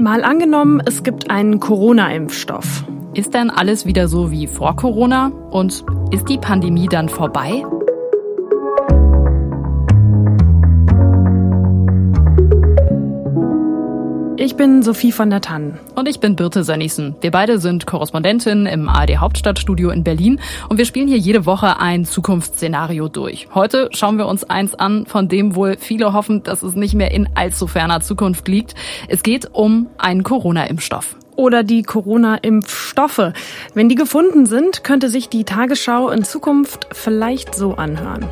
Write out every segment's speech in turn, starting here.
Mal angenommen, es gibt einen Corona-Impfstoff. Ist dann alles wieder so wie vor Corona? Und ist die Pandemie dann vorbei? Ich bin Sophie von der Tann. Und ich bin Birte Sönnigsen. Wir beide sind Korrespondentin im ARD Hauptstadtstudio in Berlin und wir spielen hier jede Woche ein Zukunftsszenario durch. Heute schauen wir uns eins an, von dem wohl viele hoffen, dass es nicht mehr in allzu ferner Zukunft liegt. Es geht um einen Corona-Impfstoff oder die Corona-Impfstoffe. Wenn die gefunden sind, könnte sich die Tagesschau in Zukunft vielleicht so anhören.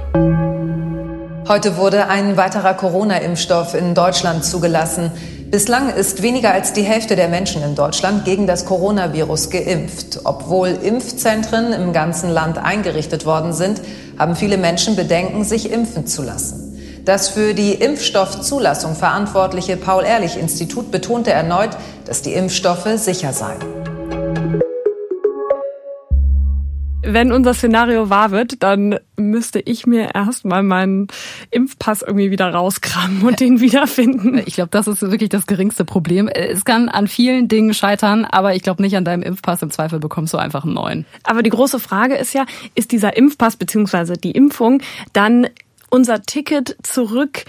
Heute wurde ein weiterer Corona-Impfstoff in Deutschland zugelassen. Bislang ist weniger als die Hälfte der Menschen in Deutschland gegen das Coronavirus geimpft. Obwohl Impfzentren im ganzen Land eingerichtet worden sind, haben viele Menschen Bedenken, sich impfen zu lassen. Das für die Impfstoffzulassung verantwortliche Paul-Ehrlich-Institut betonte erneut, dass die Impfstoffe sicher seien. Wenn unser Szenario wahr wird, dann müsste ich mir erstmal meinen Impfpass irgendwie wieder rauskramen und den wiederfinden. Ich glaube, das ist wirklich das geringste Problem. Es kann an vielen Dingen scheitern, aber ich glaube nicht an deinem Impfpass. Im Zweifel bekommst du einfach einen neuen. Aber die große Frage ist ja, ist dieser Impfpass beziehungsweise die Impfung dann unser Ticket zurück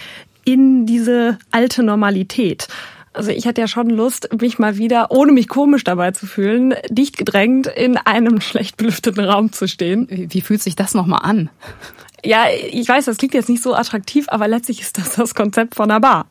in diese alte Normalität? Also ich hatte ja schon Lust, mich mal wieder, ohne mich komisch dabei zu fühlen, dicht gedrängt in einem schlecht belüfteten Raum zu stehen. Wie, wie fühlt sich das nochmal an? Ja, ich weiß, das klingt jetzt nicht so attraktiv, aber letztlich ist das das Konzept von einer Bar.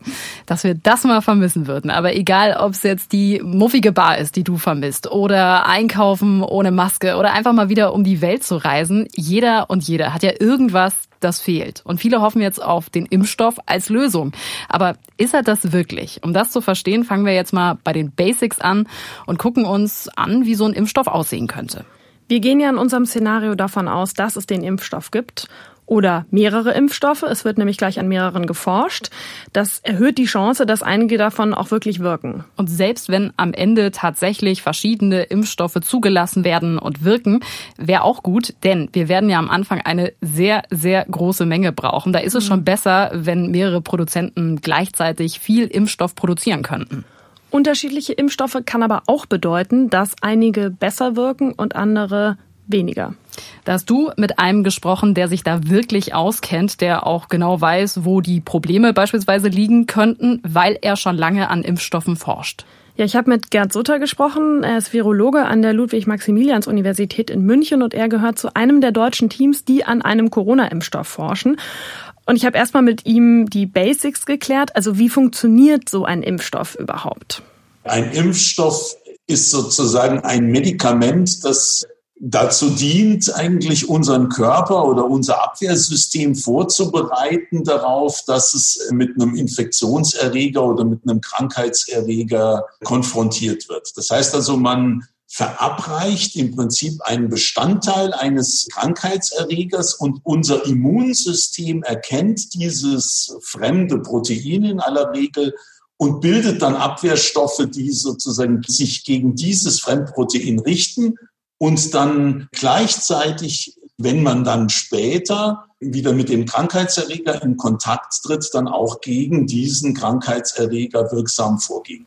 Dass wir das mal vermissen würden. Aber egal, ob es jetzt die muffige Bar ist, die du vermisst, oder einkaufen ohne Maske oder einfach mal wieder um die Welt zu reisen, jeder und jeder hat ja irgendwas, das fehlt. Und viele hoffen jetzt auf den Impfstoff als Lösung. Aber ist er das wirklich? Um das zu verstehen, fangen wir jetzt mal bei den Basics an und gucken uns an, wie so ein Impfstoff aussehen könnte. Wir gehen ja in unserem Szenario davon aus, dass es den Impfstoff gibt oder mehrere Impfstoffe. Es wird nämlich gleich an mehreren geforscht. Das erhöht die Chance, dass einige davon auch wirklich wirken. Und selbst wenn am Ende tatsächlich verschiedene Impfstoffe zugelassen werden und wirken, wäre auch gut, denn wir werden ja am Anfang eine sehr, sehr große Menge brauchen. Da ist es schon mhm. besser, wenn mehrere Produzenten gleichzeitig viel Impfstoff produzieren könnten. Unterschiedliche Impfstoffe kann aber auch bedeuten, dass einige besser wirken und andere weniger. Da hast du mit einem gesprochen, der sich da wirklich auskennt, der auch genau weiß, wo die Probleme beispielsweise liegen könnten, weil er schon lange an Impfstoffen forscht. Ja, ich habe mit Gerd Sutter gesprochen. Er ist Virologe an der Ludwig-Maximilians-Universität in München und er gehört zu einem der deutschen Teams, die an einem Corona-Impfstoff forschen. Und ich habe erstmal mit ihm die Basics geklärt. Also wie funktioniert so ein Impfstoff überhaupt? Ein Impfstoff ist sozusagen ein Medikament, das dazu dient, eigentlich unseren Körper oder unser Abwehrsystem vorzubereiten darauf, dass es mit einem Infektionserreger oder mit einem Krankheitserreger konfrontiert wird. Das heißt also, man verabreicht im Prinzip einen Bestandteil eines Krankheitserregers und unser Immunsystem erkennt dieses fremde Protein in aller Regel und bildet dann Abwehrstoffe, die sozusagen sich gegen dieses Fremdprotein richten und dann gleichzeitig, wenn man dann später wieder mit dem Krankheitserreger in Kontakt tritt, dann auch gegen diesen Krankheitserreger wirksam vorgehen.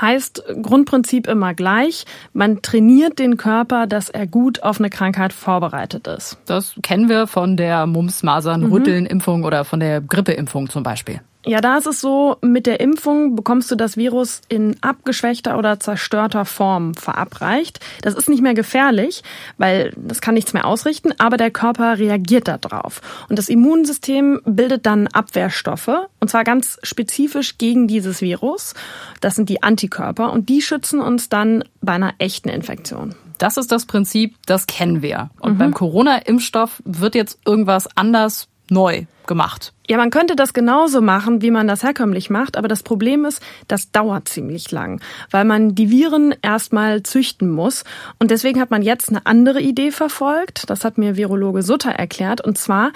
Heißt Grundprinzip immer gleich. Man trainiert den Körper, dass er gut auf eine Krankheit vorbereitet ist. Das kennen wir von der Mumps, Masern, Rütteln-Impfung oder von der Grippeimpfung zum Beispiel. Ja, da ist es so, mit der Impfung bekommst du das Virus in abgeschwächter oder zerstörter Form verabreicht. Das ist nicht mehr gefährlich, weil das kann nichts mehr ausrichten, aber der Körper reagiert darauf. Und das Immunsystem bildet dann Abwehrstoffe, und zwar ganz spezifisch gegen dieses Virus. Das sind die Antikörper und die schützen uns dann bei einer echten Infektion. Das ist das Prinzip, das kennen wir. Und mhm. beim Corona-Impfstoff wird jetzt irgendwas anders neu gemacht. Ja, man könnte das genauso machen, wie man das herkömmlich macht, aber das Problem ist, das dauert ziemlich lang, weil man die Viren erstmal züchten muss. Und deswegen hat man jetzt eine andere Idee verfolgt. Das hat mir Virologe Sutter erklärt. Und zwar,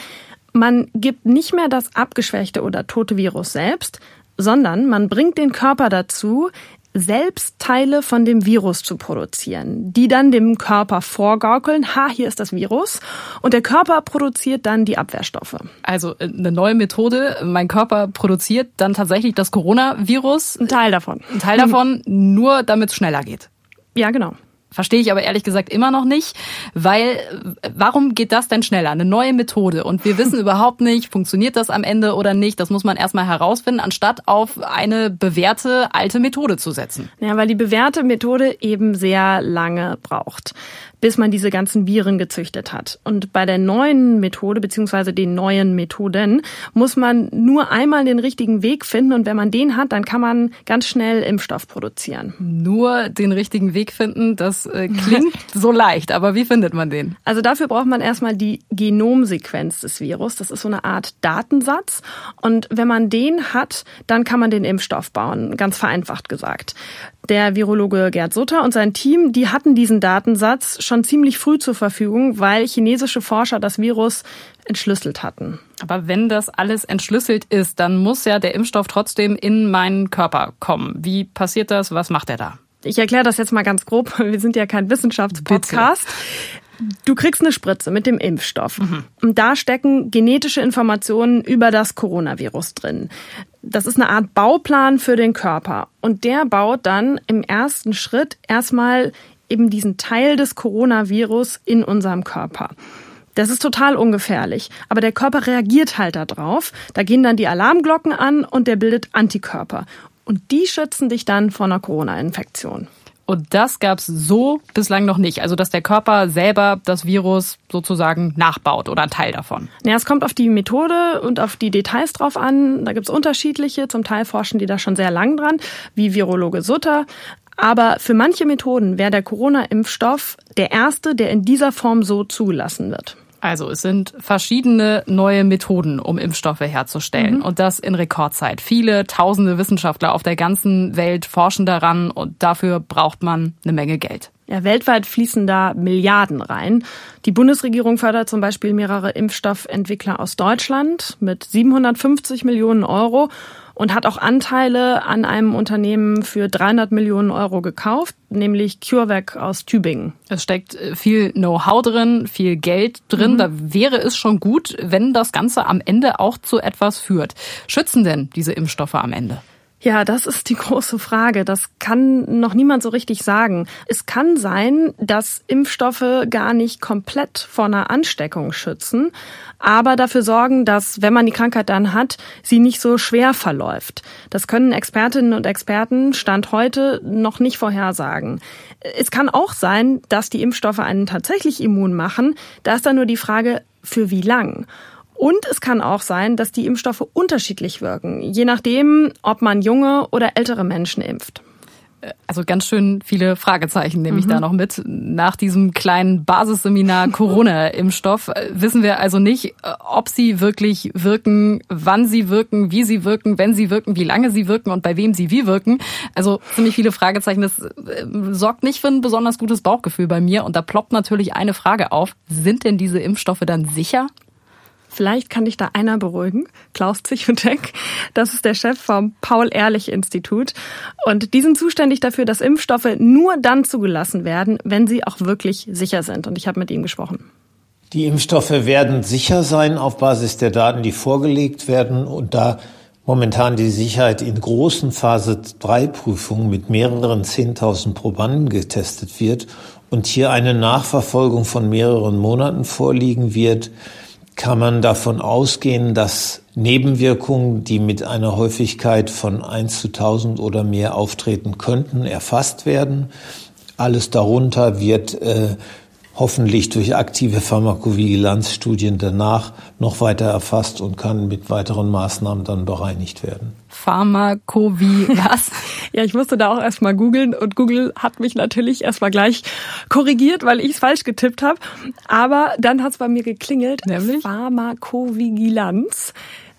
man gibt nicht mehr das abgeschwächte oder tote Virus selbst, sondern man bringt den Körper dazu, selbst Teile von dem Virus zu produzieren, die dann dem Körper vorgaukeln, ha, hier ist das Virus. Und der Körper produziert dann die Abwehrstoffe. Also äh, eine neue Methode. Mein Körper produziert dann tatsächlich das Coronavirus. Ein Teil davon. Ein Teil davon, nur damit es schneller geht. Ja, genau. Verstehe ich aber ehrlich gesagt immer noch nicht, weil warum geht das denn schneller? Eine neue Methode und wir wissen überhaupt nicht, funktioniert das am Ende oder nicht. Das muss man erstmal herausfinden, anstatt auf eine bewährte alte Methode zu setzen. Ja, weil die bewährte Methode eben sehr lange braucht bis man diese ganzen Viren gezüchtet hat. Und bei der neuen Methode beziehungsweise den neuen Methoden muss man nur einmal den richtigen Weg finden und wenn man den hat, dann kann man ganz schnell Impfstoff produzieren. Nur den richtigen Weg finden, das äh, klingt so leicht, aber wie findet man den? Also dafür braucht man erstmal die Genomsequenz des Virus. Das ist so eine Art Datensatz und wenn man den hat, dann kann man den Impfstoff bauen, ganz vereinfacht gesagt. Der Virologe Gerd Sutter und sein Team, die hatten diesen Datensatz schon ziemlich früh zur Verfügung, weil chinesische Forscher das Virus entschlüsselt hatten. Aber wenn das alles entschlüsselt ist, dann muss ja der Impfstoff trotzdem in meinen Körper kommen. Wie passiert das? Was macht er da? Ich erkläre das jetzt mal ganz grob. Wir sind ja kein Wissenschaftspodcast. Du kriegst eine Spritze mit dem Impfstoff. Mhm. Und da stecken genetische Informationen über das Coronavirus drin. Das ist eine Art Bauplan für den Körper. Und der baut dann im ersten Schritt erstmal eben diesen Teil des Coronavirus in unserem Körper. Das ist total ungefährlich. Aber der Körper reagiert halt darauf. Da gehen dann die Alarmglocken an und der bildet Antikörper. Und die schützen dich dann vor einer Corona-Infektion. Und das gab's so bislang noch nicht. Also, dass der Körper selber das Virus sozusagen nachbaut oder ein Teil davon. Ja, es kommt auf die Methode und auf die Details drauf an. Da gibt's unterschiedliche. Zum Teil forschen die da schon sehr lang dran, wie Virologe Sutter. Aber für manche Methoden wäre der Corona-Impfstoff der erste, der in dieser Form so zugelassen wird. Also es sind verschiedene neue Methoden, um Impfstoffe herzustellen. Mhm. Und das in Rekordzeit. Viele tausende Wissenschaftler auf der ganzen Welt forschen daran und dafür braucht man eine Menge Geld. Ja, weltweit fließen da Milliarden rein. Die Bundesregierung fördert zum Beispiel mehrere Impfstoffentwickler aus Deutschland mit 750 Millionen Euro und hat auch Anteile an einem Unternehmen für 300 Millionen Euro gekauft, nämlich CureVac aus Tübingen. Es steckt äh, viel Know-how drin, viel Geld drin. Mhm. Da wäre es schon gut, wenn das Ganze am Ende auch zu etwas führt. Schützen denn diese Impfstoffe am Ende? Ja, das ist die große Frage. Das kann noch niemand so richtig sagen. Es kann sein, dass Impfstoffe gar nicht komplett vor einer Ansteckung schützen, aber dafür sorgen, dass, wenn man die Krankheit dann hat, sie nicht so schwer verläuft. Das können Expertinnen und Experten Stand heute noch nicht vorhersagen. Es kann auch sein, dass die Impfstoffe einen tatsächlich immun machen. Da ist dann nur die Frage, für wie lang? Und es kann auch sein, dass die Impfstoffe unterschiedlich wirken, je nachdem, ob man junge oder ältere Menschen impft. Also ganz schön viele Fragezeichen nehme ich mhm. da noch mit. Nach diesem kleinen Basisseminar Corona-Impfstoff äh, wissen wir also nicht, äh, ob sie wirklich wirken, wann sie wirken, wie sie wirken, wenn sie wirken, wie lange sie wirken und bei wem sie wie wirken. Also ziemlich viele Fragezeichen. Das äh, sorgt nicht für ein besonders gutes Bauchgefühl bei mir. Und da ploppt natürlich eine Frage auf. Sind denn diese Impfstoffe dann sicher? Vielleicht kann dich da einer beruhigen, Klaus Zichontek. Das ist der Chef vom Paul-Ehrlich-Institut. Und die sind zuständig dafür, dass Impfstoffe nur dann zugelassen werden, wenn sie auch wirklich sicher sind. Und ich habe mit ihm gesprochen. Die Impfstoffe werden sicher sein auf Basis der Daten, die vorgelegt werden. Und da momentan die Sicherheit in großen Phase 3 Prüfungen mit mehreren 10.000 Probanden getestet wird und hier eine Nachverfolgung von mehreren Monaten vorliegen wird, kann man davon ausgehen, dass Nebenwirkungen, die mit einer Häufigkeit von 1 zu 1000 oder mehr auftreten könnten, erfasst werden. Alles darunter wird äh, hoffentlich durch aktive Pharmakovigilanzstudien danach noch weiter erfasst und kann mit weiteren Maßnahmen dann bereinigt werden. Pharmakovi was? ja, ich musste da auch erstmal googeln und Google hat mich natürlich erstmal gleich korrigiert, weil ich es falsch getippt habe. Aber dann hat es bei mir geklingelt. Nämlich? Pharmakovigilanz.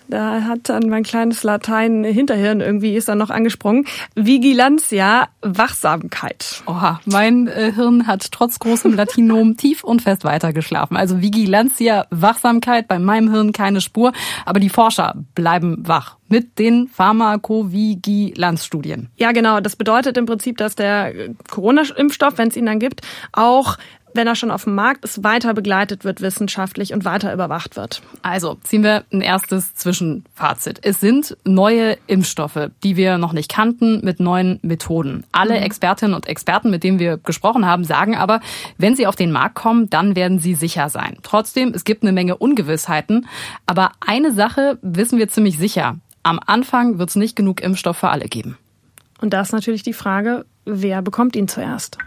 Da hat dann mein kleines Latein Hinterhirn irgendwie ist dann noch angesprungen. Vigilantia, Wachsamkeit. Oha, mein äh, Hirn hat trotz großem Latinom tief und fest weitergeschlafen. Also Vigilantia, Wachsamkeit, bei meinem Hirn keine Spur. Aber die Forscher bleiben wach mit den Pharmakovigilanzstudien. Ja, genau. Das bedeutet im Prinzip, dass der Corona-Impfstoff, wenn es ihn dann gibt, auch wenn er schon auf dem Markt ist, weiter begleitet wird wissenschaftlich und weiter überwacht wird. Also ziehen wir ein erstes Zwischenfazit. Es sind neue Impfstoffe, die wir noch nicht kannten, mit neuen Methoden. Alle mhm. Expertinnen und Experten, mit denen wir gesprochen haben, sagen aber, wenn sie auf den Markt kommen, dann werden sie sicher sein. Trotzdem, es gibt eine Menge Ungewissheiten. Aber eine Sache wissen wir ziemlich sicher. Am Anfang wird es nicht genug Impfstoff für alle geben. Und da ist natürlich die Frage, wer bekommt ihn zuerst?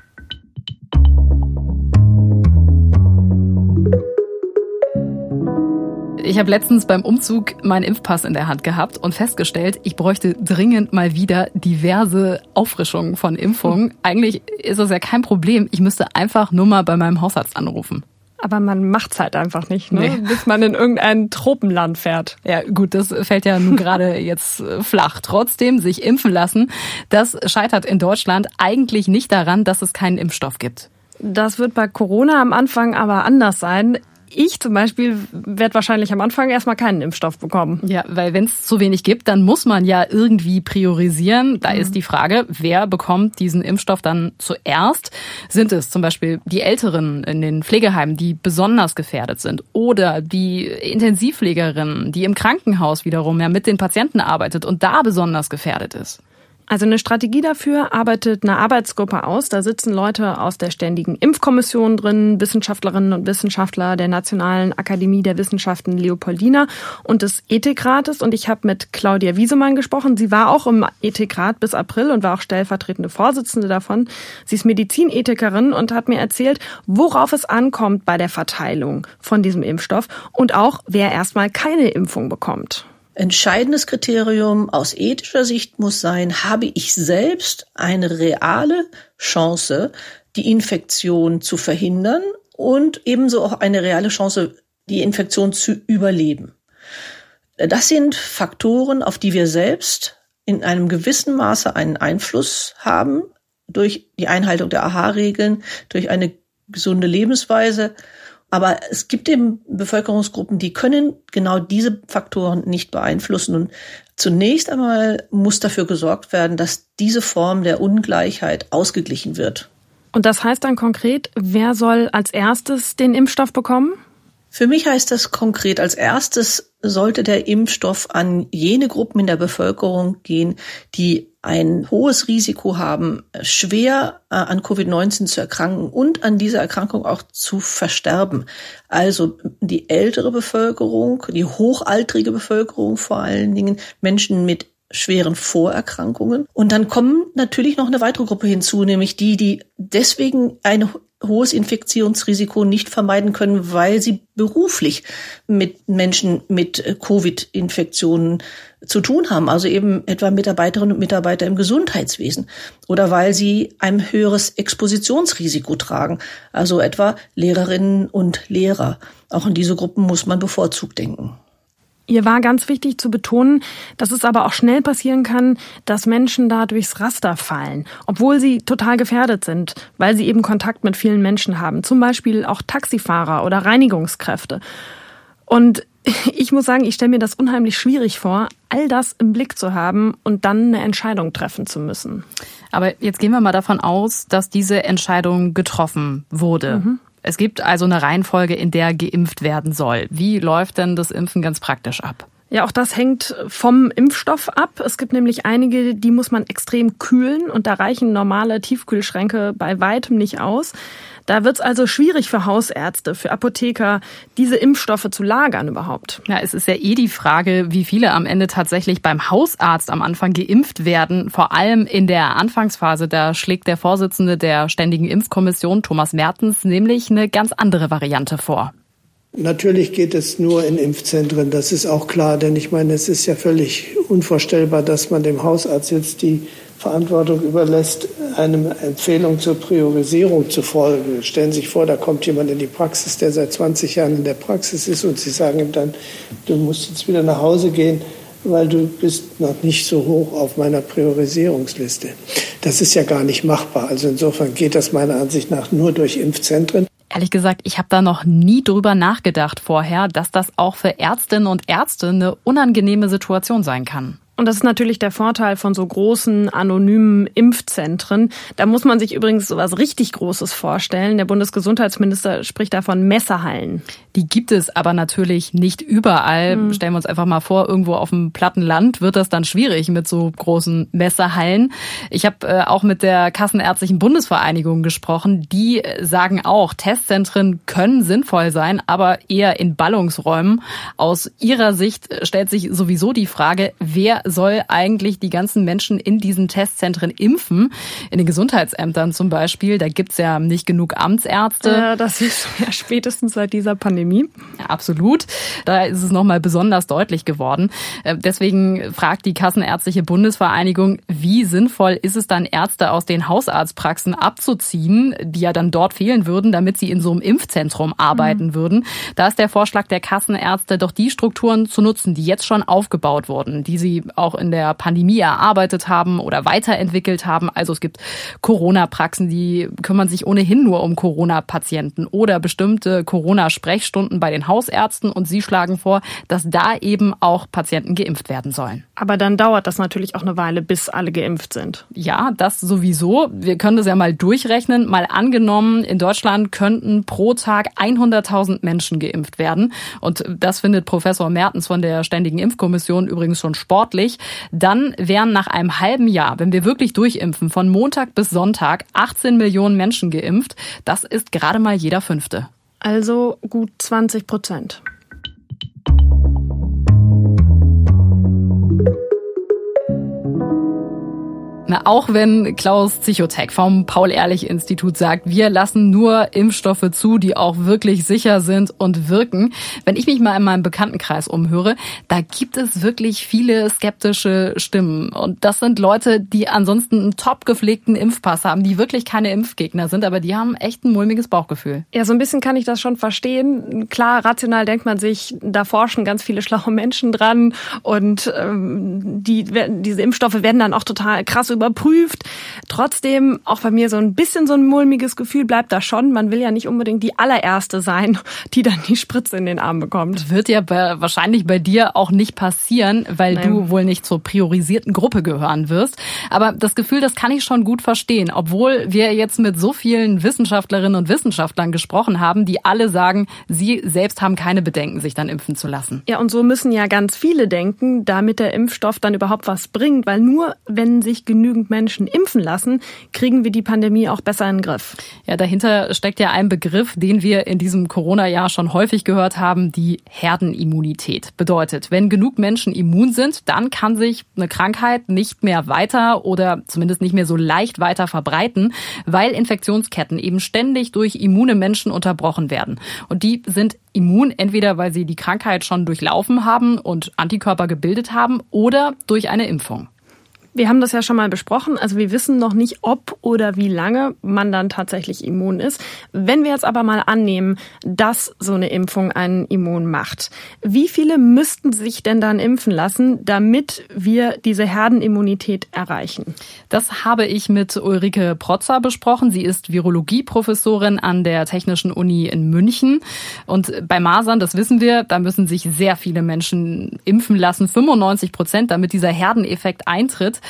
Ich habe letztens beim Umzug meinen Impfpass in der Hand gehabt und festgestellt, ich bräuchte dringend mal wieder diverse Auffrischungen von Impfungen. Eigentlich ist das ja kein Problem. Ich müsste einfach nur mal bei meinem Hausarzt anrufen. Aber man macht's halt einfach nicht, ne? Nee. bis man in irgendein Tropenland fährt. Ja, gut, das fällt ja nun gerade jetzt äh, flach. Trotzdem sich impfen lassen, das scheitert in Deutschland eigentlich nicht daran, dass es keinen Impfstoff gibt. Das wird bei Corona am Anfang aber anders sein ich zum Beispiel werde wahrscheinlich am Anfang erstmal keinen Impfstoff bekommen. Ja, weil wenn es zu wenig gibt, dann muss man ja irgendwie priorisieren. Da mhm. ist die Frage, wer bekommt diesen Impfstoff dann zuerst? Sind es zum Beispiel die Älteren in den Pflegeheimen, die besonders gefährdet sind? Oder die Intensivpflegerin, die im Krankenhaus wiederum ja mit den Patienten arbeitet und da besonders gefährdet ist? Also eine Strategie dafür arbeitet eine Arbeitsgruppe aus. Da sitzen Leute aus der ständigen Impfkommission drin, Wissenschaftlerinnen und Wissenschaftler der Nationalen Akademie der Wissenschaften Leopoldina und des Ethikrates. Und ich habe mit Claudia Wiesemann gesprochen. Sie war auch im Ethikrat bis April und war auch stellvertretende Vorsitzende davon. Sie ist Medizinethikerin und hat mir erzählt, worauf es ankommt bei der Verteilung von diesem Impfstoff und auch, wer erstmal keine Impfung bekommt. Entscheidendes Kriterium aus ethischer Sicht muss sein, habe ich selbst eine reale Chance, die Infektion zu verhindern und ebenso auch eine reale Chance, die Infektion zu überleben. Das sind Faktoren, auf die wir selbst in einem gewissen Maße einen Einfluss haben durch die Einhaltung der AHA-Regeln, durch eine gesunde Lebensweise aber es gibt eben Bevölkerungsgruppen, die können genau diese Faktoren nicht beeinflussen. Und zunächst einmal muss dafür gesorgt werden, dass diese Form der Ungleichheit ausgeglichen wird. Und das heißt dann konkret, wer soll als erstes den Impfstoff bekommen? Für mich heißt das konkret, als erstes sollte der Impfstoff an jene Gruppen in der Bevölkerung gehen, die ein hohes Risiko haben, schwer äh, an Covid-19 zu erkranken und an dieser Erkrankung auch zu versterben. Also die ältere Bevölkerung, die hochaltrige Bevölkerung vor allen Dingen, Menschen mit schweren Vorerkrankungen. Und dann kommen natürlich noch eine weitere Gruppe hinzu, nämlich die, die deswegen ein hohes Infektionsrisiko nicht vermeiden können, weil sie beruflich mit Menschen mit Covid-Infektionen zu tun haben, also eben etwa Mitarbeiterinnen und Mitarbeiter im Gesundheitswesen oder weil sie ein höheres Expositionsrisiko tragen, also etwa Lehrerinnen und Lehrer. Auch in diese Gruppen muss man bevorzugt denken. Ihr war ganz wichtig zu betonen, dass es aber auch schnell passieren kann, dass Menschen da durchs Raster fallen, obwohl sie total gefährdet sind, weil sie eben Kontakt mit vielen Menschen haben, zum Beispiel auch Taxifahrer oder Reinigungskräfte. Und ich muss sagen, ich stelle mir das unheimlich schwierig vor, all das im Blick zu haben und dann eine Entscheidung treffen zu müssen. Aber jetzt gehen wir mal davon aus, dass diese Entscheidung getroffen wurde. Mhm. Es gibt also eine Reihenfolge, in der geimpft werden soll. Wie läuft denn das Impfen ganz praktisch ab? Ja, auch das hängt vom Impfstoff ab. Es gibt nämlich einige, die muss man extrem kühlen und da reichen normale Tiefkühlschränke bei weitem nicht aus. Da wird es also schwierig für Hausärzte, für Apotheker, diese Impfstoffe zu lagern überhaupt. Ja, es ist ja eh die Frage, wie viele am Ende tatsächlich beim Hausarzt am Anfang geimpft werden. Vor allem in der Anfangsphase, da schlägt der Vorsitzende der Ständigen Impfkommission, Thomas Mertens, nämlich eine ganz andere Variante vor. Natürlich geht es nur in Impfzentren, das ist auch klar, denn ich meine, es ist ja völlig unvorstellbar, dass man dem Hausarzt jetzt die Verantwortung überlässt, eine Empfehlung zur Priorisierung zu folgen. Stellen Sie sich vor, da kommt jemand in die Praxis, der seit 20 Jahren in der Praxis ist und Sie sagen ihm dann, du musst jetzt wieder nach Hause gehen, weil du bist noch nicht so hoch auf meiner Priorisierungsliste. Das ist ja gar nicht machbar. Also insofern geht das meiner Ansicht nach nur durch Impfzentren. Ehrlich gesagt, ich habe da noch nie drüber nachgedacht vorher, dass das auch für Ärztinnen und Ärzte eine unangenehme Situation sein kann. Und das ist natürlich der Vorteil von so großen anonymen Impfzentren. Da muss man sich übrigens so was richtig Großes vorstellen. Der Bundesgesundheitsminister spricht da von Messerhallen. Die gibt es aber natürlich nicht überall. Mhm. Stellen wir uns einfach mal vor, irgendwo auf dem platten Land wird das dann schwierig mit so großen Messerhallen. Ich habe äh, auch mit der Kassenärztlichen Bundesvereinigung gesprochen. Die sagen auch, Testzentren können sinnvoll sein, aber eher in Ballungsräumen. Aus ihrer Sicht stellt sich sowieso die Frage, wer soll eigentlich die ganzen Menschen in diesen Testzentren impfen? In den Gesundheitsämtern zum Beispiel, da gibt's ja nicht genug Amtsärzte. Ja, das ist ja spätestens seit dieser Pandemie. Ja, absolut. Da ist es nochmal besonders deutlich geworden. Äh, deswegen fragt die Kassenärztliche Bundesvereinigung, wie sinnvoll ist es dann, Ärzte aus den Hausarztpraxen abzuziehen, die ja dann dort fehlen würden, damit sie in so einem Impfzentrum arbeiten mhm. würden. Da ist der Vorschlag der Kassenärzte, doch die Strukturen zu nutzen, die jetzt schon aufgebaut wurden, die sie auch in der Pandemie erarbeitet haben oder weiterentwickelt haben. Also es gibt Corona-Praxen, die kümmern sich ohnehin nur um Corona-Patienten oder bestimmte Corona-Sprechstunden bei den Hausärzten und sie schlagen vor, dass da eben auch Patienten geimpft werden sollen. Aber dann dauert das natürlich auch eine Weile, bis alle geimpft sind. Ja, das sowieso. Wir können das ja mal durchrechnen. Mal angenommen, in Deutschland könnten pro Tag 100.000 Menschen geimpft werden. Und das findet Professor Mertens von der Ständigen Impfkommission übrigens schon sportlich möglich. Dann wären nach einem halben Jahr, wenn wir wirklich durchimpfen, von Montag bis Sonntag 18 Millionen Menschen geimpft. Das ist gerade mal jeder Fünfte. Also gut 20 Prozent. Na, auch wenn Klaus Zichotek vom Paul-Ehrlich-Institut sagt, wir lassen nur Impfstoffe zu, die auch wirklich sicher sind und wirken. Wenn ich mich mal in meinem Bekanntenkreis umhöre, da gibt es wirklich viele skeptische Stimmen. Und das sind Leute, die ansonsten einen top gepflegten Impfpass haben, die wirklich keine Impfgegner sind, aber die haben echt ein mulmiges Bauchgefühl. Ja, so ein bisschen kann ich das schon verstehen. Klar, rational denkt man sich, da forschen ganz viele schlaue Menschen dran und ähm, die, diese Impfstoffe werden dann auch total krass über überprüft. Trotzdem, auch bei mir so ein bisschen so ein mulmiges Gefühl bleibt da schon. Man will ja nicht unbedingt die allererste sein, die dann die Spritze in den Arm bekommt. Wird ja bei, wahrscheinlich bei dir auch nicht passieren, weil Nein. du wohl nicht zur priorisierten Gruppe gehören wirst. Aber das Gefühl, das kann ich schon gut verstehen, obwohl wir jetzt mit so vielen Wissenschaftlerinnen und Wissenschaftlern gesprochen haben, die alle sagen, sie selbst haben keine Bedenken, sich dann impfen zu lassen. Ja, und so müssen ja ganz viele denken, damit der Impfstoff dann überhaupt was bringt, weil nur wenn sich genügend genügend Menschen impfen lassen, kriegen wir die Pandemie auch besser in den Griff. Ja, dahinter steckt ja ein Begriff, den wir in diesem Corona-Jahr schon häufig gehört haben, die Herdenimmunität. Bedeutet, wenn genug Menschen immun sind, dann kann sich eine Krankheit nicht mehr weiter oder zumindest nicht mehr so leicht weiter verbreiten, weil Infektionsketten eben ständig durch immune Menschen unterbrochen werden. Und die sind immun, entweder weil sie die Krankheit schon durchlaufen haben und Antikörper gebildet haben oder durch eine Impfung. Wir haben das ja schon mal besprochen. Also wir wissen noch nicht, ob oder wie lange man dann tatsächlich immun ist. Wenn wir jetzt aber mal annehmen, dass so eine Impfung einen immun macht, wie viele müssten sich denn dann impfen lassen, damit wir diese Herdenimmunität erreichen? Das habe ich mit Ulrike Protzer besprochen. Sie ist Virologieprofessorin an der Technischen Uni in München. Und bei Masern, das wissen wir, da müssen sich sehr viele Menschen impfen lassen, 95 Prozent, damit dieser Herdeneffekt eintritt.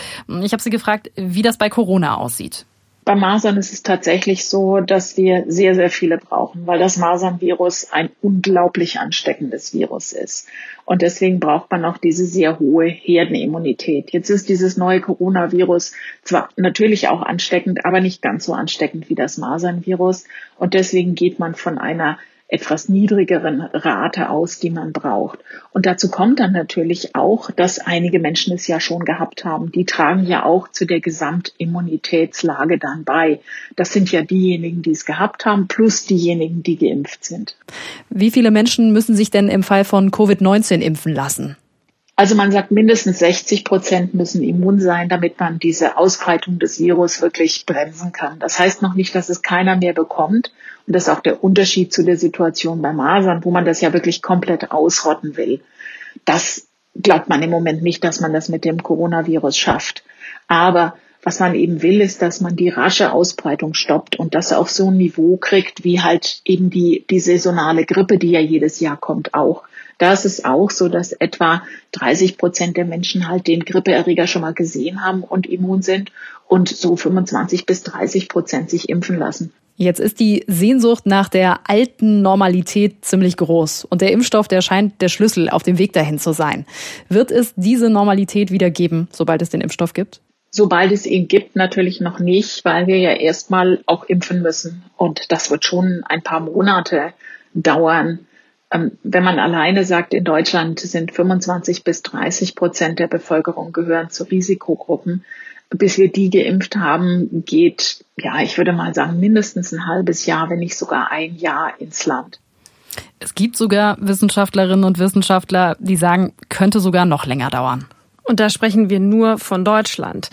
Ich habe sie gefragt, wie das bei Corona aussieht. Bei Masern ist es tatsächlich so, dass wir sehr, sehr viele brauchen, weil das Masernvirus ein unglaublich ansteckendes Virus ist. Und deswegen braucht man auch diese sehr hohe Herdenimmunität. Jetzt ist dieses neue Coronavirus zwar natürlich auch ansteckend, aber nicht ganz so ansteckend wie das Masernvirus. Und deswegen geht man von einer etwas niedrigeren Rate aus, die man braucht. Und dazu kommt dann natürlich auch, dass einige Menschen es ja schon gehabt haben. Die tragen ja auch zu der Gesamtimmunitätslage dann bei. Das sind ja diejenigen, die es gehabt haben, plus diejenigen, die geimpft sind. Wie viele Menschen müssen sich denn im Fall von Covid-19 impfen lassen? Also man sagt, mindestens 60 Prozent müssen immun sein, damit man diese Ausbreitung des Virus wirklich bremsen kann. Das heißt noch nicht, dass es keiner mehr bekommt. Und das ist auch der Unterschied zu der Situation bei Masern, wo man das ja wirklich komplett ausrotten will. Das glaubt man im Moment nicht, dass man das mit dem Coronavirus schafft. Aber was man eben will, ist, dass man die rasche Ausbreitung stoppt und das auf so ein Niveau kriegt, wie halt eben die, die saisonale Grippe, die ja jedes Jahr kommt, auch. Da ist es auch so, dass etwa 30 Prozent der Menschen halt den Grippeerreger schon mal gesehen haben und immun sind und so 25 bis 30 Prozent sich impfen lassen. Jetzt ist die Sehnsucht nach der alten Normalität ziemlich groß und der Impfstoff, der scheint der Schlüssel auf dem Weg dahin zu sein. Wird es diese Normalität wieder geben, sobald es den Impfstoff gibt? Sobald es ihn gibt, natürlich noch nicht, weil wir ja erstmal auch impfen müssen. Und das wird schon ein paar Monate dauern. Ähm, wenn man alleine sagt, in Deutschland sind 25 bis 30 Prozent der Bevölkerung gehören zu Risikogruppen, bis wir die geimpft haben, geht, ja, ich würde mal sagen, mindestens ein halbes Jahr, wenn nicht sogar ein Jahr ins Land. Es gibt sogar Wissenschaftlerinnen und Wissenschaftler, die sagen, könnte sogar noch länger dauern. Und da sprechen wir nur von Deutschland.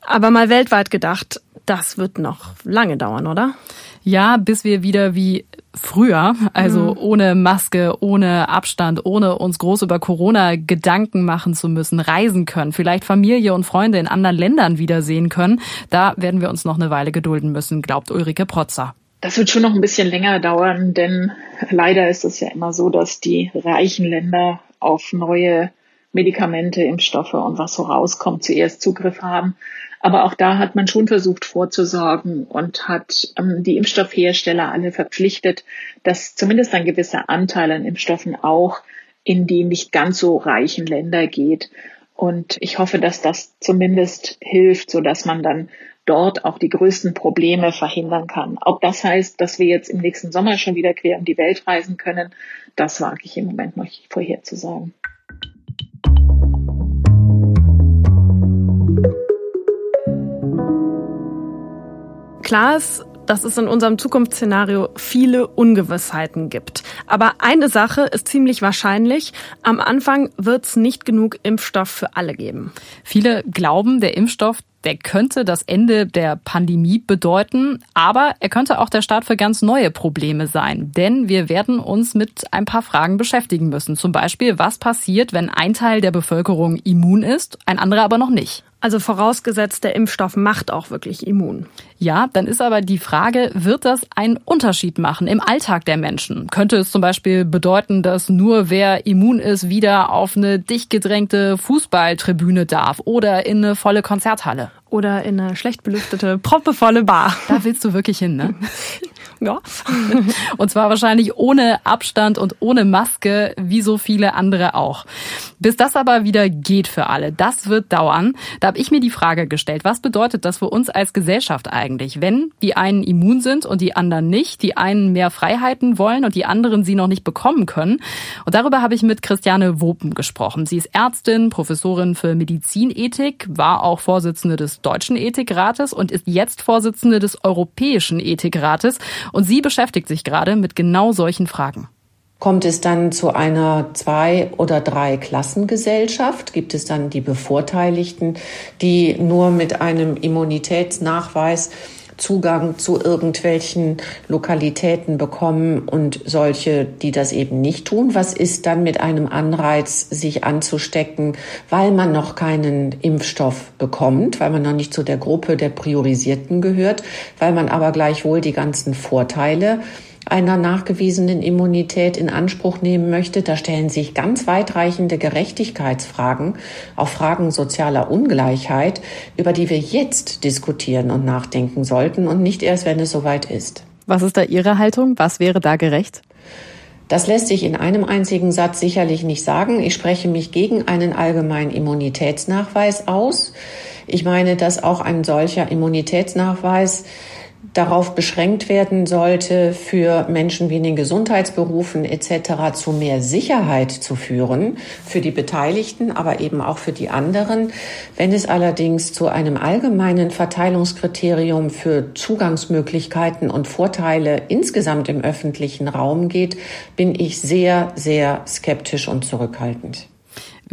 Aber mal weltweit gedacht, das wird noch lange dauern, oder? Ja, bis wir wieder wie früher, also mhm. ohne Maske, ohne Abstand, ohne uns groß über Corona Gedanken machen zu müssen, reisen können, vielleicht Familie und Freunde in anderen Ländern wiedersehen können, da werden wir uns noch eine Weile gedulden müssen, glaubt Ulrike Protzer. Das wird schon noch ein bisschen länger dauern, denn leider ist es ja immer so, dass die reichen Länder auf neue Medikamente, Impfstoffe und was so rauskommt, zuerst Zugriff haben. Aber auch da hat man schon versucht vorzusorgen und hat ähm, die Impfstoffhersteller alle verpflichtet, dass zumindest ein gewisser Anteil an Impfstoffen auch in die nicht ganz so reichen Länder geht. Und ich hoffe, dass das zumindest hilft, so dass man dann dort auch die größten Probleme verhindern kann. Ob das heißt, dass wir jetzt im nächsten Sommer schon wieder quer um die Welt reisen können, das wage ich im Moment noch vorherzusagen. Klar ist, dass es in unserem Zukunftsszenario viele Ungewissheiten gibt. Aber eine Sache ist ziemlich wahrscheinlich. Am Anfang wird es nicht genug Impfstoff für alle geben. Viele glauben, der Impfstoff, der könnte das Ende der Pandemie bedeuten, aber er könnte auch der Start für ganz neue Probleme sein. Denn wir werden uns mit ein paar Fragen beschäftigen müssen. Zum Beispiel, was passiert, wenn ein Teil der Bevölkerung immun ist, ein anderer aber noch nicht? Also vorausgesetzt, der Impfstoff macht auch wirklich immun. Ja, dann ist aber die Frage, wird das einen Unterschied machen im Alltag der Menschen? Könnte es zum Beispiel bedeuten, dass nur wer immun ist, wieder auf eine dicht gedrängte Fußballtribüne darf oder in eine volle Konzerthalle? Oder in eine schlecht belüftete, proppevolle Bar. Da willst du wirklich hin, ne? ja. Und zwar wahrscheinlich ohne Abstand und ohne Maske, wie so viele andere auch. Bis das aber wieder geht für alle, das wird dauern. Da habe ich mir die Frage gestellt, was bedeutet das für uns als Gesellschaft eigentlich, wenn die einen immun sind und die anderen nicht, die einen mehr Freiheiten wollen und die anderen sie noch nicht bekommen können? Und darüber habe ich mit Christiane Wopen gesprochen. Sie ist Ärztin, Professorin für Medizinethik, war auch Vorsitzende des Deutschen Ethikrates und ist jetzt Vorsitzende des Europäischen Ethikrates. Und sie beschäftigt sich gerade mit genau solchen Fragen. Kommt es dann zu einer Zwei- oder Drei-Klassengesellschaft? Gibt es dann die Bevorteiligten, die nur mit einem Immunitätsnachweis Zugang zu irgendwelchen Lokalitäten bekommen und solche, die das eben nicht tun? Was ist dann mit einem Anreiz, sich anzustecken, weil man noch keinen Impfstoff bekommt, weil man noch nicht zu der Gruppe der Priorisierten gehört, weil man aber gleichwohl die ganzen Vorteile einer nachgewiesenen Immunität in Anspruch nehmen möchte. Da stellen sich ganz weitreichende Gerechtigkeitsfragen, auch Fragen sozialer Ungleichheit, über die wir jetzt diskutieren und nachdenken sollten und nicht erst, wenn es soweit ist. Was ist da Ihre Haltung? Was wäre da gerecht? Das lässt sich in einem einzigen Satz sicherlich nicht sagen. Ich spreche mich gegen einen allgemeinen Immunitätsnachweis aus. Ich meine, dass auch ein solcher Immunitätsnachweis darauf beschränkt werden sollte, für Menschen wie in den Gesundheitsberufen etc. zu mehr Sicherheit zu führen, für die Beteiligten, aber eben auch für die anderen. Wenn es allerdings zu einem allgemeinen Verteilungskriterium für Zugangsmöglichkeiten und Vorteile insgesamt im öffentlichen Raum geht, bin ich sehr, sehr skeptisch und zurückhaltend.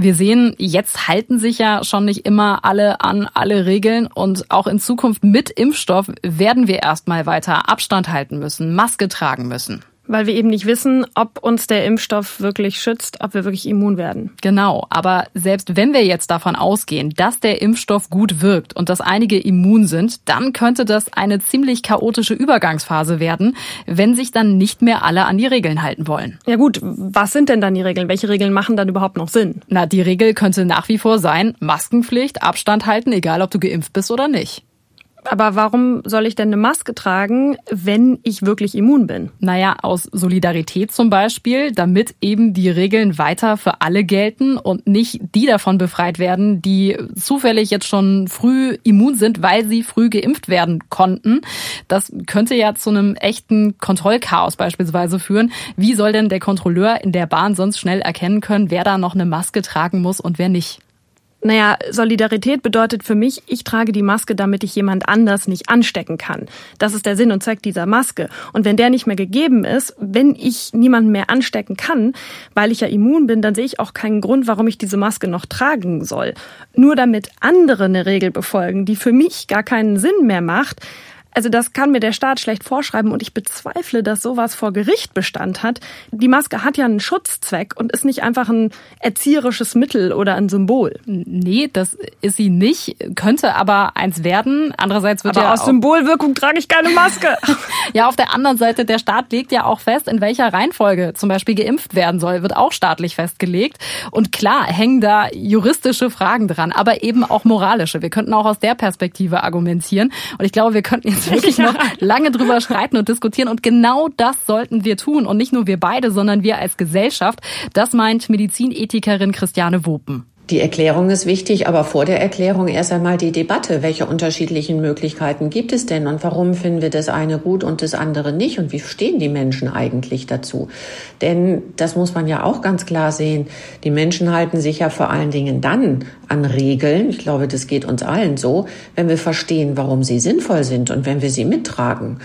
Wir sehen, jetzt halten sich ja schon nicht immer alle an alle Regeln und auch in Zukunft mit Impfstoff werden wir erstmal weiter Abstand halten müssen, Maske tragen müssen. Weil wir eben nicht wissen, ob uns der Impfstoff wirklich schützt, ob wir wirklich immun werden. Genau, aber selbst wenn wir jetzt davon ausgehen, dass der Impfstoff gut wirkt und dass einige immun sind, dann könnte das eine ziemlich chaotische Übergangsphase werden, wenn sich dann nicht mehr alle an die Regeln halten wollen. Ja gut, was sind denn dann die Regeln? Welche Regeln machen dann überhaupt noch Sinn? Na, die Regel könnte nach wie vor sein, Maskenpflicht, Abstand halten, egal ob du geimpft bist oder nicht. Aber warum soll ich denn eine Maske tragen, wenn ich wirklich immun bin? Naja, aus Solidarität zum Beispiel, damit eben die Regeln weiter für alle gelten und nicht die davon befreit werden, die zufällig jetzt schon früh immun sind, weil sie früh geimpft werden konnten. Das könnte ja zu einem echten Kontrollchaos beispielsweise führen. Wie soll denn der Kontrolleur in der Bahn sonst schnell erkennen können, wer da noch eine Maske tragen muss und wer nicht? Naja, Solidarität bedeutet für mich, ich trage die Maske, damit ich jemand anders nicht anstecken kann. Das ist der Sinn und Zweck dieser Maske. Und wenn der nicht mehr gegeben ist, wenn ich niemanden mehr anstecken kann, weil ich ja immun bin, dann sehe ich auch keinen Grund, warum ich diese Maske noch tragen soll. Nur damit andere eine Regel befolgen, die für mich gar keinen Sinn mehr macht, also das kann mir der Staat schlecht vorschreiben und ich bezweifle, dass sowas vor Gericht Bestand hat. Die Maske hat ja einen Schutzzweck und ist nicht einfach ein erzieherisches Mittel oder ein Symbol. Nee, das ist sie nicht, könnte aber eins werden. Andererseits wird aber ja aus Symbolwirkung trage ich keine Maske. ja, auf der anderen Seite, der Staat legt ja auch fest, in welcher Reihenfolge zum Beispiel geimpft werden soll, wird auch staatlich festgelegt. Und klar hängen da juristische Fragen dran, aber eben auch moralische. Wir könnten auch aus der Perspektive argumentieren. Und ich glaube, wir könnten jetzt wirklich noch lange drüber streiten und diskutieren. Und genau das sollten wir tun. Und nicht nur wir beide, sondern wir als Gesellschaft. Das meint Medizinethikerin Christiane Wopen. Die Erklärung ist wichtig, aber vor der Erklärung erst einmal die Debatte. Welche unterschiedlichen Möglichkeiten gibt es denn und warum finden wir das eine gut und das andere nicht und wie stehen die Menschen eigentlich dazu? Denn das muss man ja auch ganz klar sehen. Die Menschen halten sich ja vor allen Dingen dann an Regeln. Ich glaube, das geht uns allen so, wenn wir verstehen, warum sie sinnvoll sind und wenn wir sie mittragen.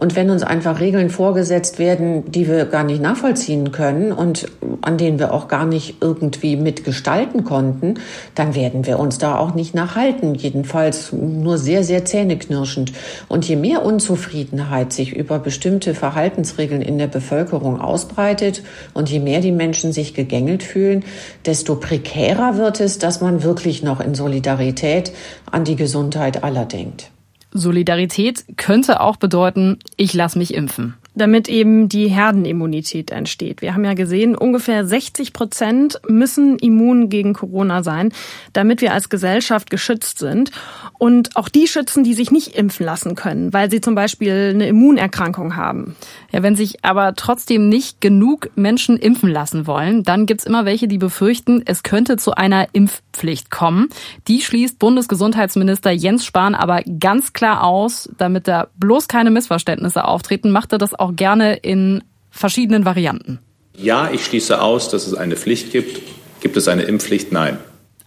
Und wenn uns einfach Regeln vorgesetzt werden, die wir gar nicht nachvollziehen können und an denen wir auch gar nicht irgendwie mitgestalten konnten, dann werden wir uns da auch nicht nachhalten. Jedenfalls nur sehr, sehr zähneknirschend. Und je mehr Unzufriedenheit sich über bestimmte Verhaltensregeln in der Bevölkerung ausbreitet und je mehr die Menschen sich gegängelt fühlen, desto prekärer wird es, dass man wirklich noch in Solidarität an die Gesundheit aller denkt. Solidarität könnte auch bedeuten, ich lasse mich impfen damit eben die Herdenimmunität entsteht. Wir haben ja gesehen, ungefähr 60 Prozent müssen immun gegen Corona sein, damit wir als Gesellschaft geschützt sind. Und auch die schützen, die sich nicht impfen lassen können, weil sie zum Beispiel eine Immunerkrankung haben. Ja, wenn sich aber trotzdem nicht genug Menschen impfen lassen wollen, dann gibt's immer welche, die befürchten, es könnte zu einer Impfpflicht kommen. Die schließt Bundesgesundheitsminister Jens Spahn aber ganz klar aus, damit da bloß keine Missverständnisse auftreten, machte das auch gerne in verschiedenen Varianten. Ja, ich schließe aus, dass es eine Pflicht gibt. Gibt es eine Impfpflicht? Nein.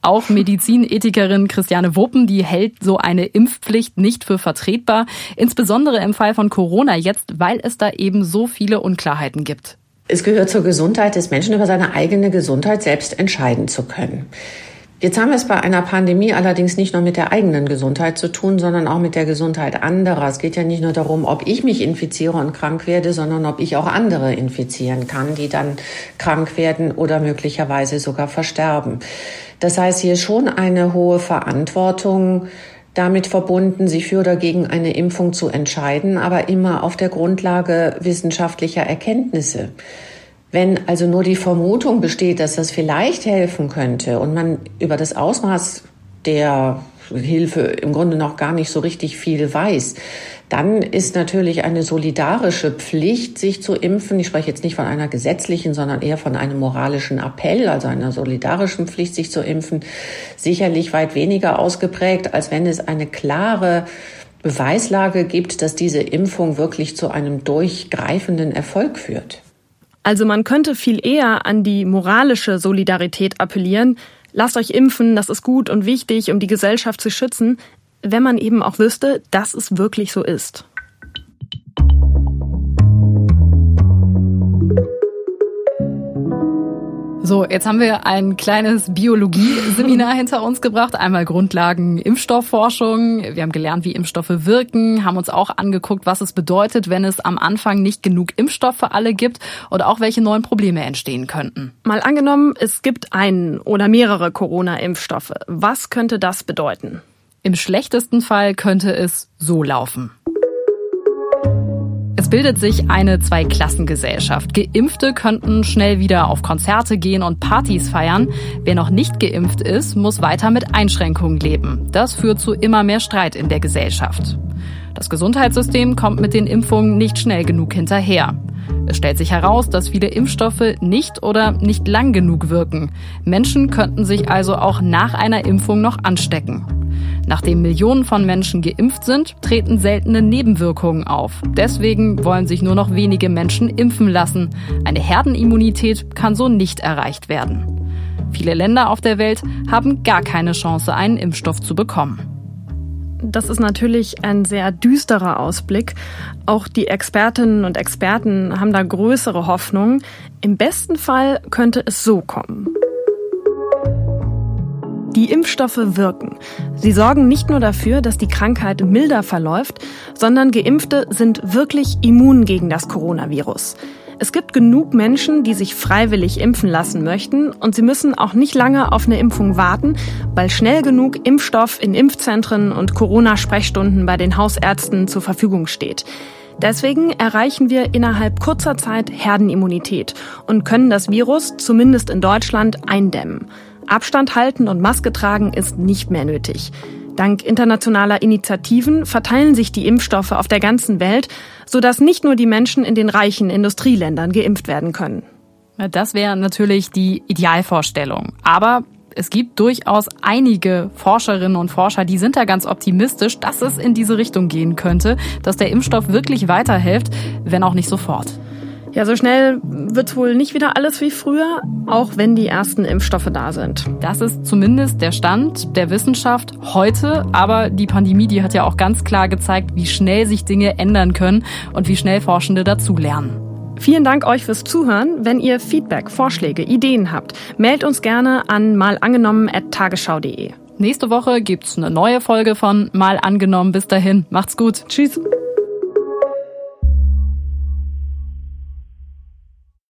Auch Medizinethikerin Christiane Wuppen, die hält so eine Impfpflicht nicht für vertretbar, insbesondere im Fall von Corona jetzt, weil es da eben so viele Unklarheiten gibt. Es gehört zur Gesundheit des Menschen, über seine eigene Gesundheit selbst entscheiden zu können. Jetzt haben wir es bei einer Pandemie allerdings nicht nur mit der eigenen Gesundheit zu tun, sondern auch mit der Gesundheit anderer. Es geht ja nicht nur darum, ob ich mich infiziere und krank werde, sondern ob ich auch andere infizieren kann, die dann krank werden oder möglicherweise sogar versterben. Das heißt, hier ist schon eine hohe Verantwortung damit verbunden, sich für oder gegen eine Impfung zu entscheiden, aber immer auf der Grundlage wissenschaftlicher Erkenntnisse. Wenn also nur die Vermutung besteht, dass das vielleicht helfen könnte und man über das Ausmaß der Hilfe im Grunde noch gar nicht so richtig viel weiß, dann ist natürlich eine solidarische Pflicht, sich zu impfen. Ich spreche jetzt nicht von einer gesetzlichen, sondern eher von einem moralischen Appell, also einer solidarischen Pflicht, sich zu impfen, sicherlich weit weniger ausgeprägt, als wenn es eine klare Beweislage gibt, dass diese Impfung wirklich zu einem durchgreifenden Erfolg führt. Also man könnte viel eher an die moralische Solidarität appellieren. Lasst euch impfen, das ist gut und wichtig, um die Gesellschaft zu schützen, wenn man eben auch wüsste, dass es wirklich so ist. So, jetzt haben wir ein kleines Biologie-Seminar hinter uns gebracht. Einmal Grundlagen Impfstoffforschung. Wir haben gelernt, wie Impfstoffe wirken, haben uns auch angeguckt, was es bedeutet, wenn es am Anfang nicht genug Impfstoff für alle gibt oder auch welche neuen Probleme entstehen könnten. Mal angenommen, es gibt einen oder mehrere Corona-Impfstoffe. Was könnte das bedeuten? Im schlechtesten Fall könnte es so laufen. Es bildet sich eine Zweiklassengesellschaft. Geimpfte könnten schnell wieder auf Konzerte gehen und Partys feiern. Wer noch nicht geimpft ist, muss weiter mit Einschränkungen leben. Das führt zu immer mehr Streit in der Gesellschaft. Das Gesundheitssystem kommt mit den Impfungen nicht schnell genug hinterher. Es stellt sich heraus, dass viele Impfstoffe nicht oder nicht lang genug wirken. Menschen könnten sich also auch nach einer Impfung noch anstecken. Nachdem Millionen von Menschen geimpft sind, treten seltene Nebenwirkungen auf. Deswegen wollen sich nur noch wenige Menschen impfen lassen. Eine Herdenimmunität kann so nicht erreicht werden. Viele Länder auf der Welt haben gar keine Chance, einen Impfstoff zu bekommen. Das ist natürlich ein sehr düsterer Ausblick. Auch die Expertinnen und Experten haben da größere Hoffnung. Im besten Fall könnte es so kommen. Die Impfstoffe wirken. Sie sorgen nicht nur dafür, dass die Krankheit milder verläuft, sondern Geimpfte sind wirklich immun gegen das Coronavirus. Es gibt genug Menschen, die sich freiwillig impfen lassen möchten und sie müssen auch nicht lange auf eine Impfung warten, weil schnell genug Impfstoff in Impfzentren und Corona-Sprechstunden bei den Hausärzten zur Verfügung steht. Deswegen erreichen wir innerhalb kurzer Zeit Herdenimmunität und können das Virus, zumindest in Deutschland, eindämmen. Abstand halten und Maske tragen ist nicht mehr nötig. Dank internationaler Initiativen verteilen sich die Impfstoffe auf der ganzen Welt, sodass nicht nur die Menschen in den reichen Industrieländern geimpft werden können. Das wäre natürlich die Idealvorstellung. Aber es gibt durchaus einige Forscherinnen und Forscher, die sind da ganz optimistisch, dass es in diese Richtung gehen könnte, dass der Impfstoff wirklich weiterhilft, wenn auch nicht sofort. Ja, so schnell wird wohl nicht wieder alles wie früher, auch wenn die ersten Impfstoffe da sind. Das ist zumindest der Stand der Wissenschaft heute. Aber die Pandemie, die hat ja auch ganz klar gezeigt, wie schnell sich Dinge ändern können und wie schnell Forschende dazulernen. Vielen Dank euch fürs Zuhören. Wenn ihr Feedback, Vorschläge, Ideen habt, meldet uns gerne an malangenommen.tagesschau.de. Nächste Woche gibt's eine neue Folge von Mal angenommen. Bis dahin, macht's gut. Tschüss.